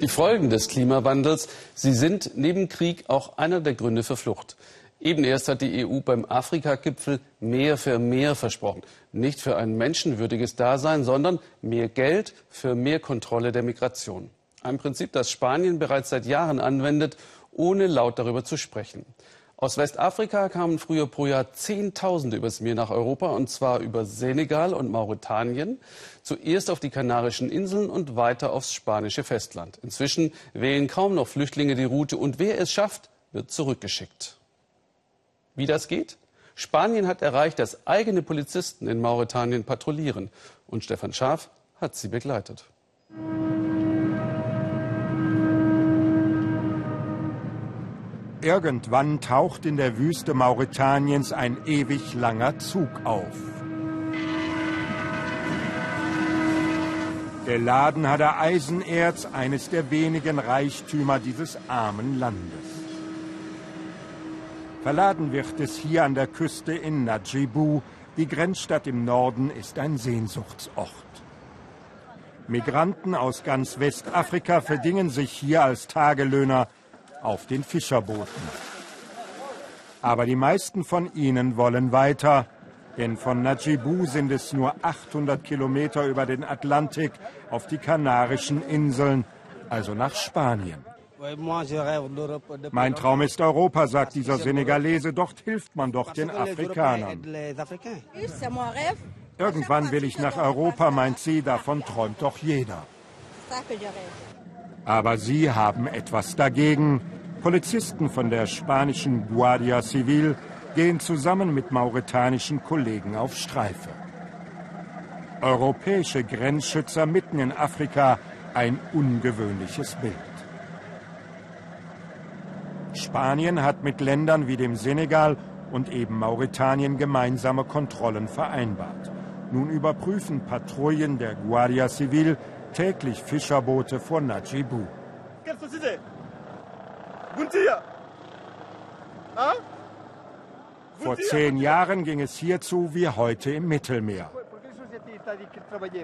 Die Folgen des Klimawandels, sie sind neben Krieg auch einer der Gründe für Flucht. Eben erst hat die EU beim Afrika-Gipfel mehr für mehr versprochen. Nicht für ein menschenwürdiges Dasein, sondern mehr Geld für mehr Kontrolle der Migration. Ein Prinzip, das Spanien bereits seit Jahren anwendet, ohne laut darüber zu sprechen. Aus Westafrika kamen früher pro Jahr Zehntausende übers Meer nach Europa, und zwar über Senegal und Mauretanien. Zuerst auf die Kanarischen Inseln und weiter aufs spanische Festland. Inzwischen wählen kaum noch Flüchtlinge die Route und wer es schafft, wird zurückgeschickt. Wie das geht? Spanien hat erreicht, dass eigene Polizisten in Mauretanien patrouillieren. Und Stefan Schaaf hat sie begleitet. Irgendwann taucht in der Wüste Mauretaniens ein ewig langer Zug auf. Geladen hat er Eisenerz, eines der wenigen Reichtümer dieses armen Landes. Verladen wird es hier an der Küste in Najibu. Die Grenzstadt im Norden ist ein Sehnsuchtsort. Migranten aus ganz Westafrika verdingen sich hier als Tagelöhner auf den Fischerbooten. Aber die meisten von ihnen wollen weiter, denn von Najibu sind es nur 800 Kilometer über den Atlantik auf die Kanarischen Inseln, also nach Spanien. Mein Traum ist Europa, sagt dieser Senegalese. Dort hilft man doch den Afrikanern. Irgendwann will ich nach Europa, meint sie. Davon träumt doch jeder. Aber sie haben etwas dagegen. Polizisten von der spanischen Guardia Civil gehen zusammen mit mauretanischen Kollegen auf Streife. Europäische Grenzschützer mitten in Afrika ein ungewöhnliches Bild. Spanien hat mit Ländern wie dem Senegal und eben Mauretanien gemeinsame Kontrollen vereinbart. Nun überprüfen Patrouillen der Guardia Civil täglich Fischerboote vor Najibu. Vor zehn Jahren ging es hierzu wie heute im Mittelmeer.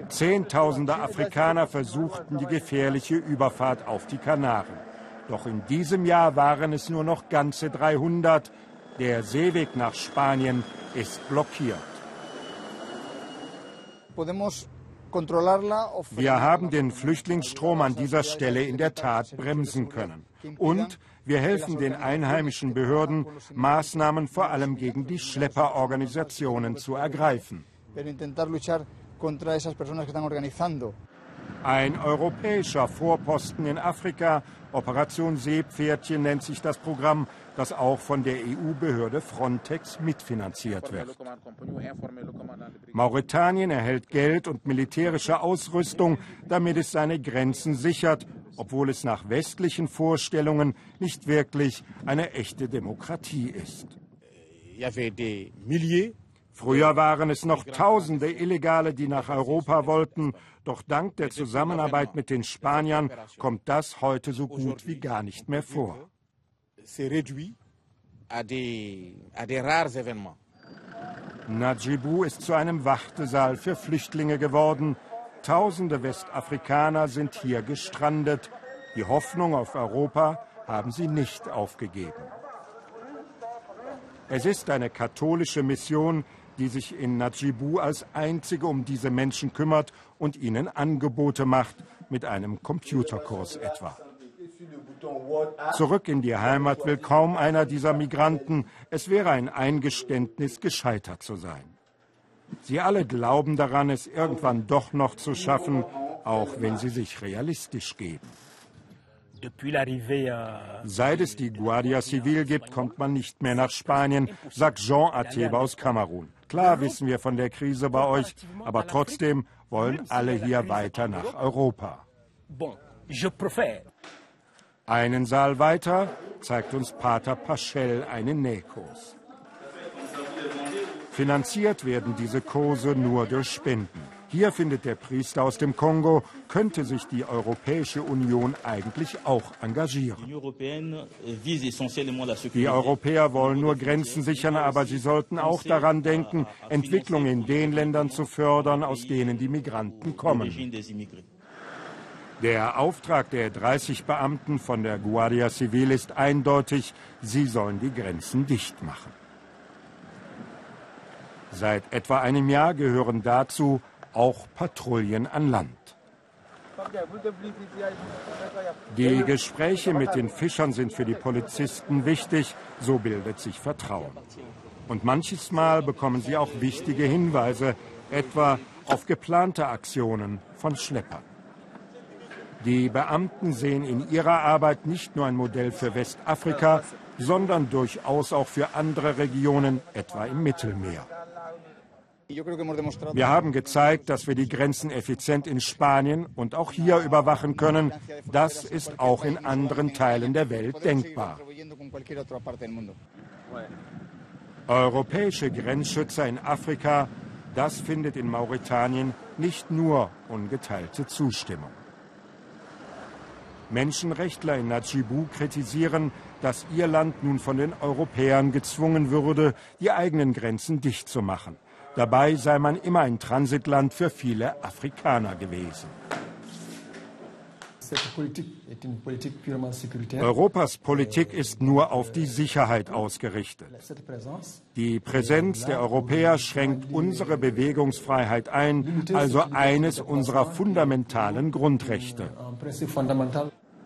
Zehntausende Afrikaner versuchten die gefährliche Überfahrt auf die Kanaren. Doch in diesem Jahr waren es nur noch ganze 300. Der Seeweg nach Spanien ist blockiert. Wir haben den Flüchtlingsstrom an dieser Stelle in der Tat bremsen können. Und wir helfen den einheimischen Behörden, Maßnahmen vor allem gegen die Schlepperorganisationen zu ergreifen. Ein europäischer Vorposten in Afrika, Operation Seepferdchen nennt sich das Programm, das auch von der EU-Behörde Frontex mitfinanziert wird. Mauretanien erhält Geld und militärische Ausrüstung, damit es seine Grenzen sichert, obwohl es nach westlichen Vorstellungen nicht wirklich eine echte Demokratie ist. Früher waren es noch Tausende Illegale, die nach Europa wollten. Doch dank der Zusammenarbeit mit den Spaniern kommt das heute so gut wie gar nicht mehr vor. Najibu ist zu einem Wartesaal für Flüchtlinge geworden. Tausende Westafrikaner sind hier gestrandet. Die Hoffnung auf Europa haben sie nicht aufgegeben. Es ist eine katholische Mission, die sich in Najibu als einzige um diese Menschen kümmert und ihnen Angebote macht, mit einem Computerkurs etwa. Zurück in die Heimat will kaum einer dieser Migranten. Es wäre ein Eingeständnis, gescheitert zu sein. Sie alle glauben daran, es irgendwann doch noch zu schaffen, auch wenn sie sich realistisch geben. Seit es die Guardia Civil gibt, kommt man nicht mehr nach Spanien, sagt Jean Ateba aus Kamerun. Klar wissen wir von der Krise bei euch, aber trotzdem wollen alle hier weiter nach Europa. Einen Saal weiter zeigt uns Pater Paschel einen Nähkurs. Finanziert werden diese Kurse nur durch Spenden. Hier findet der Priester aus dem Kongo, könnte sich die Europäische Union eigentlich auch engagieren. Die Europäer wollen nur Grenzen sichern, aber sie sollten auch daran denken, Entwicklung in den Ländern zu fördern, aus denen die Migranten kommen. Der Auftrag der 30 Beamten von der Guardia Civil ist eindeutig, sie sollen die Grenzen dicht machen. Seit etwa einem Jahr gehören dazu auch Patrouillen an Land. Die Gespräche mit den Fischern sind für die Polizisten wichtig, so bildet sich Vertrauen. Und manches Mal bekommen sie auch wichtige Hinweise, etwa auf geplante Aktionen von Schleppern. Die Beamten sehen in ihrer Arbeit nicht nur ein Modell für Westafrika, sondern durchaus auch für andere Regionen, etwa im Mittelmeer. Wir haben gezeigt, dass wir die Grenzen effizient in Spanien und auch hier überwachen können. Das ist auch in anderen Teilen der Welt denkbar. Europäische Grenzschützer in Afrika, das findet in Mauretanien nicht nur ungeteilte Zustimmung. Menschenrechtler in Najibu kritisieren, dass ihr Land nun von den Europäern gezwungen würde, die eigenen Grenzen dicht zu machen. Dabei sei man immer ein Transitland für viele Afrikaner gewesen. Europas Politik ist nur auf die Sicherheit ausgerichtet. Die Präsenz der Europäer schränkt unsere Bewegungsfreiheit ein, also eines unserer fundamentalen Grundrechte.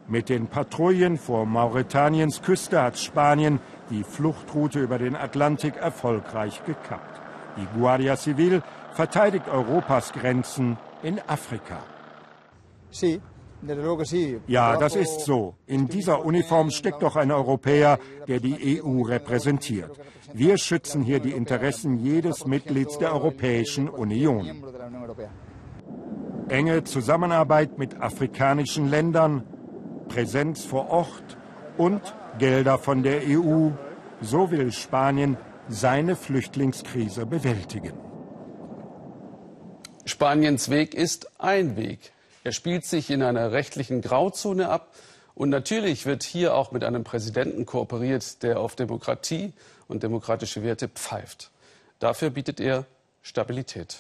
Mit den Patrouillen vor Mauretaniens Küste hat Spanien die Fluchtroute über den Atlantik erfolgreich gekappt. Die Guardia Civil verteidigt Europas Grenzen in Afrika. Ja, das ist so. In dieser Uniform steckt doch ein Europäer, der die EU repräsentiert. Wir schützen hier die Interessen jedes Mitglieds der Europäischen Union. Enge Zusammenarbeit mit afrikanischen Ländern, Präsenz vor Ort und Gelder von der EU. So will Spanien seine Flüchtlingskrise bewältigen. Spaniens Weg ist ein Weg. Er spielt sich in einer rechtlichen Grauzone ab. Und natürlich wird hier auch mit einem Präsidenten kooperiert, der auf Demokratie und demokratische Werte pfeift. Dafür bietet er Stabilität.